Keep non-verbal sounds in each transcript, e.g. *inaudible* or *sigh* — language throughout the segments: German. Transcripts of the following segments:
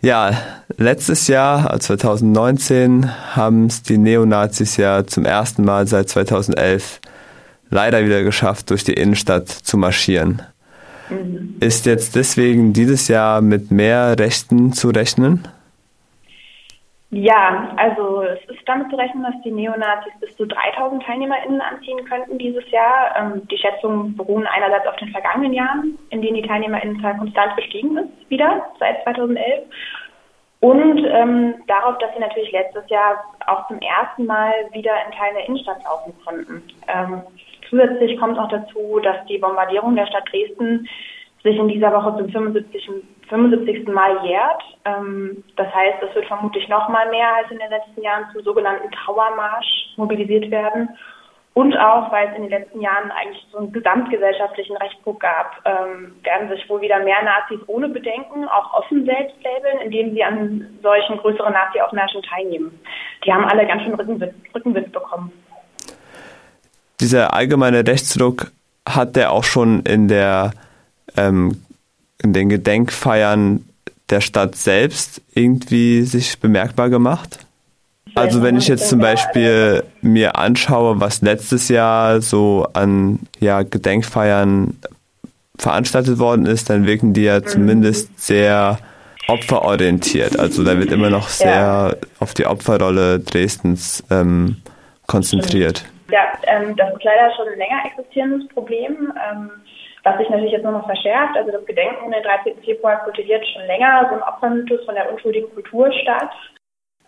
Ja, letztes Jahr, 2019, haben es die Neonazis ja zum ersten Mal seit 2011 leider wieder geschafft, durch die Innenstadt zu marschieren. Mhm. Ist jetzt deswegen dieses Jahr mit mehr Rechten zu rechnen? Ja, also es ist damit zu rechnen, dass die Neonazis bis zu 3000 TeilnehmerInnen anziehen könnten dieses Jahr. Ähm, die Schätzungen beruhen einerseits auf den vergangenen Jahren, in denen die TeilnehmerInnenzahl konstant gestiegen ist, wieder seit 2011. Und ähm, darauf, dass sie natürlich letztes Jahr auch zum ersten Mal wieder in Teilen der Innenstadt laufen konnten. Ähm, zusätzlich kommt auch dazu, dass die Bombardierung der Stadt Dresden sich in dieser Woche zum 75. 75. Mal jährt. Ähm, das heißt, es wird vermutlich noch mal mehr als in den letzten Jahren zum sogenannten Trauermarsch mobilisiert werden. Und auch, weil es in den letzten Jahren eigentlich so einen gesamtgesellschaftlichen Rechtsdruck gab, ähm, werden sich wohl wieder mehr Nazis ohne Bedenken auch offen selbst labeln, indem sie an solchen größeren Nazi-Aufmärschen teilnehmen. Die haben alle ganz schön Rückenwind, Rückenwind bekommen. Dieser allgemeine Rechtsdruck hat der auch schon in der ähm, in den Gedenkfeiern der Stadt selbst irgendwie sich bemerkbar gemacht? Also wenn ich jetzt zum Beispiel mir anschaue, was letztes Jahr so an ja, Gedenkfeiern veranstaltet worden ist, dann wirken die ja mhm. zumindest sehr opferorientiert. Also da wird immer noch sehr ja. auf die Opferrolle Dresdens ähm, konzentriert. Ja, ähm, das ist leider schon ein länger existierendes Problem. Ähm, was sich natürlich jetzt nur noch verschärft. Also das Gedenken den 13. Februar kultiviert schon länger so ein Opfermythos von der unschuldigen Kultur statt,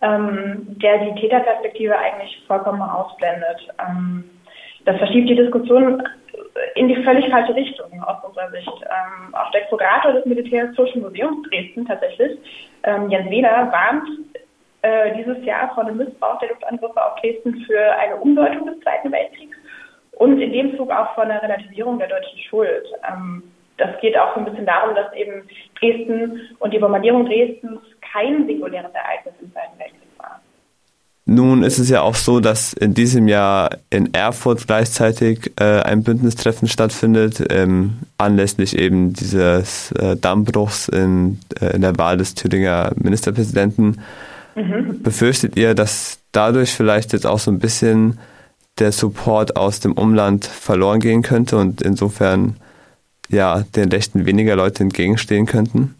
ähm, der die Täterperspektive eigentlich vollkommen ausblendet. Ähm, das verschiebt die Diskussion in die völlig falsche Richtung aus unserer Sicht. Ähm, auch der Kurator des Militärhistorischen Museums Dresden tatsächlich, ähm, Jens Weder, warnt äh, dieses Jahr vor dem Missbrauch der Luftangriffe auf Dresden für eine Umdeutung des Zweiten Weltkriegs und in dem Zug auch von der Relativierung der deutschen Schuld. Ähm, das geht auch so ein bisschen darum, dass eben Dresden und die Bombardierung Dresdens kein singuläres Ereignis im Zweiten Weltkrieg war. Nun ist es ja auch so, dass in diesem Jahr in Erfurt gleichzeitig äh, ein Bündnistreffen stattfindet, ähm, anlässlich eben dieses äh, Dammbruchs in, äh, in der Wahl des Thüringer Ministerpräsidenten. Mhm. Befürchtet ihr, dass dadurch vielleicht jetzt auch so ein bisschen der Support aus dem Umland verloren gehen könnte und insofern ja den Rechten weniger Leute entgegenstehen könnten?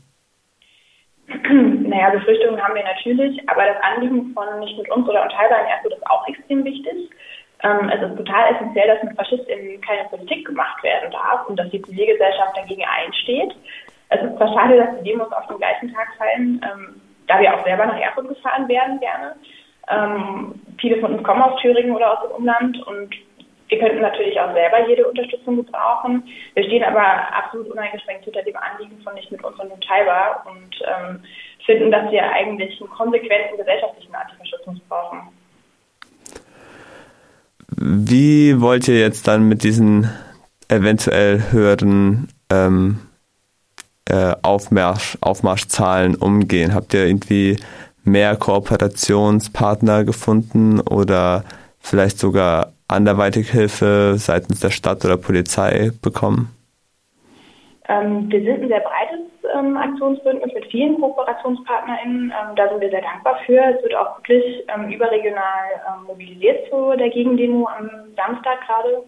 Naja, Befürchtungen haben wir natürlich, aber das Anliegen von nicht mit uns oder unteilbar in Erfurt ist auch extrem wichtig. Ähm, es ist total essentiell, dass mit FaschistInnen keine Politik gemacht werden darf und dass die Zivilgesellschaft dagegen einsteht. Es ist zwar schade, dass die Demos auf den gleichen Tag fallen, ähm, da wir auch selber nach Erfurt gefahren werden gerne. Ähm, viele von uns kommen aus Thüringen oder aus dem Umland und wir könnten natürlich auch selber jede Unterstützung gebrauchen. Wir stehen aber absolut uneingeschränkt hinter dem Anliegen von nicht mit uns und teilbar und ähm, finden, dass wir eigentlich einen konsequenten gesellschaftlichen Antifaschismus brauchen. Wie wollt ihr jetzt dann mit diesen eventuell höheren ähm, äh, Aufmarsch, Aufmarschzahlen umgehen? Habt ihr irgendwie mehr Kooperationspartner gefunden oder vielleicht sogar anderweitig Hilfe seitens der Stadt oder Polizei bekommen? Ähm, wir sind ein sehr breites ähm, Aktionsbündnis mit vielen KooperationspartnerInnen. Ähm, da sind wir sehr dankbar für. Es wird auch wirklich ähm, überregional ähm, mobilisiert zu der Gegendemo am Samstag gerade.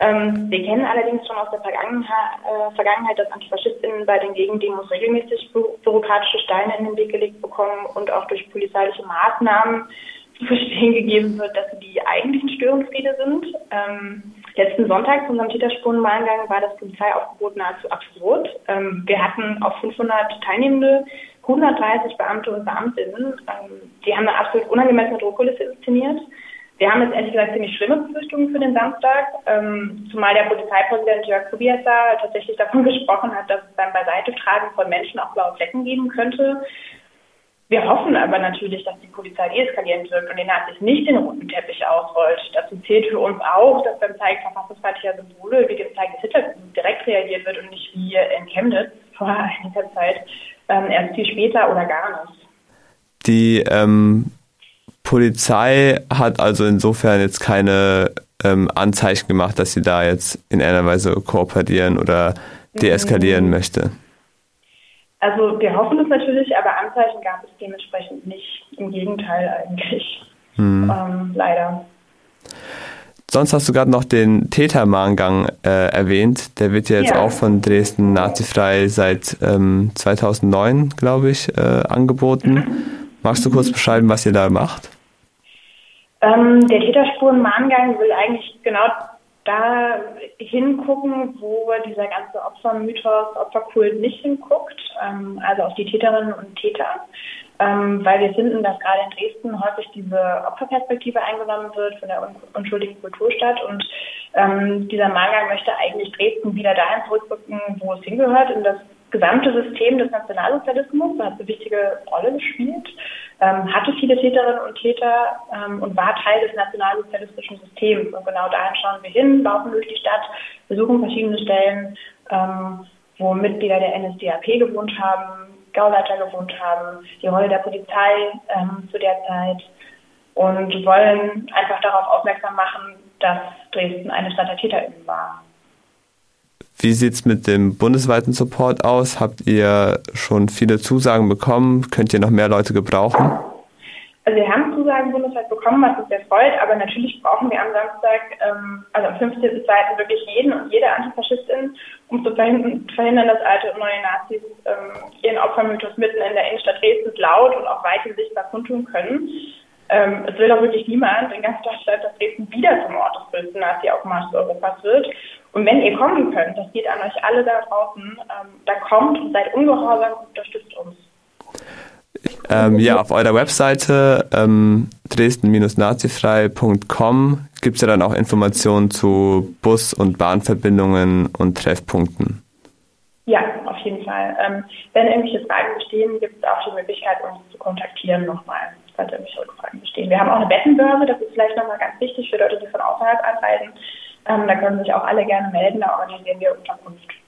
Ähm, wir kennen allerdings schon aus der Vergangenheit, äh, Vergangenheit, dass AntifaschistInnen bei den Gegendemos regelmäßig bü bürokratische Steine in den Weg gelegt bekommen und auch durch polizeiliche Maßnahmen *laughs* zu verstehen gegeben wird, dass sie die eigentlichen Störenfriede sind. Letzten Sonntag zu unserem Täterspurenwahlgang war das Polizeiaufgebot nahezu absurd. Ähm, wir hatten auf 500 Teilnehmende 130 Beamte und Beamtinnen. Ähm, die haben eine absolut unangemessene Druckkulisse inszeniert. Wir haben jetzt ehrlich gesagt ziemlich schlimme Befürchtungen für den Samstag, ähm, zumal der Polizeipräsident Jörg Kubiasa tatsächlich davon *laughs* gesprochen hat, dass es beim Beiseitetragen von Menschen auch blaue Flecken geben könnte. Wir hoffen aber natürlich, dass die Polizei deeskalierend wirkt und den Nazis nicht den roten Teppich ausrollt. Dazu zählt für uns auch, dass beim Zeigen verfassungsfeindlicher Symbole wie dem Zeigen des Hitlers direkt reagiert wird und nicht wie in Chemnitz vor einiger Zeit ähm, erst viel später oder gar nicht. Die ähm, Polizei hat also insofern jetzt keine ähm, Anzeichen gemacht, dass sie da jetzt in einer Weise kooperieren oder deeskalieren mhm. möchte. Also wir hoffen es natürlich, aber Anzeichen gab es dementsprechend nicht. Im Gegenteil eigentlich. Hm. Ähm, leider. Sonst hast du gerade noch den Tätermahngang äh, erwähnt. Der wird ja jetzt ja. auch von Dresden nazifrei seit ähm, 2009, glaube ich, äh, angeboten. Mhm. Magst du kurz beschreiben, was ihr da macht? Ähm, der Täterspurenmahngang will eigentlich genau da hingucken, wo dieser ganze Opfermythos, Opferkult nicht hinguckt, ähm, also auf die Täterinnen und Täter ähm, weil wir finden, dass gerade in Dresden häufig diese Opferperspektive eingenommen wird von der unschuldigen Kulturstadt. Und ähm, dieser Manga möchte eigentlich Dresden wieder dahin zurückrücken, wo es hingehört, in das gesamte System des Nationalsozialismus, da hat eine wichtige Rolle gespielt, ähm, hatte viele Täterinnen und Täter ähm, und war Teil des nationalsozialistischen Systems. Und genau dahin schauen wir hin, laufen durch die Stadt, besuchen verschiedene Stellen, ähm, wo Mitglieder der NSDAP gewohnt haben, Gauleiter gewohnt haben, die Rolle der Polizei ähm, zu der Zeit und wollen einfach darauf aufmerksam machen, dass Dresden eine Stadt der TäterInnen war. Wie sieht es mit dem bundesweiten Support aus? Habt ihr schon viele Zusagen bekommen? Könnt ihr noch mehr Leute gebrauchen? Also wir haben Zusagen bundesweit bekommen, was uns sehr freut, aber natürlich brauchen wir am Samstag, ähm, also am 15.02. wirklich jeden und jede Antifaschistin, um zu verhindern, dass alte und neue Nazis ähm, ihren Opfermythos mitten in der Innenstadt Dresden laut und auch weithin sichtbar kundtun können. Ähm, es will doch wirklich niemand in ganz Deutschland, dass Dresden wieder zum Ort des größten Nazi-Aufmarschs Europas wird. Und wenn ihr kommen könnt, das geht an euch alle da draußen, ähm, dann kommt und seid ungehorsam und unterstützt uns. Ähm, ja, auf eurer Webseite ähm, dresden-nazifrei.com gibt es ja dann auch Informationen zu Bus- und Bahnverbindungen und Treffpunkten. Ja, auf jeden Fall. Ähm, wenn irgendwelche Fragen bestehen, gibt es auch die Möglichkeit, uns zu kontaktieren nochmal, falls irgendwelche Rückfragen bestehen. Wir haben auch eine Bettenbörse, das ist vielleicht nochmal ganz wichtig für Leute, die von außerhalb anreisen. Ähm, da können sich auch alle gerne melden, da organisieren wir Unterkunft.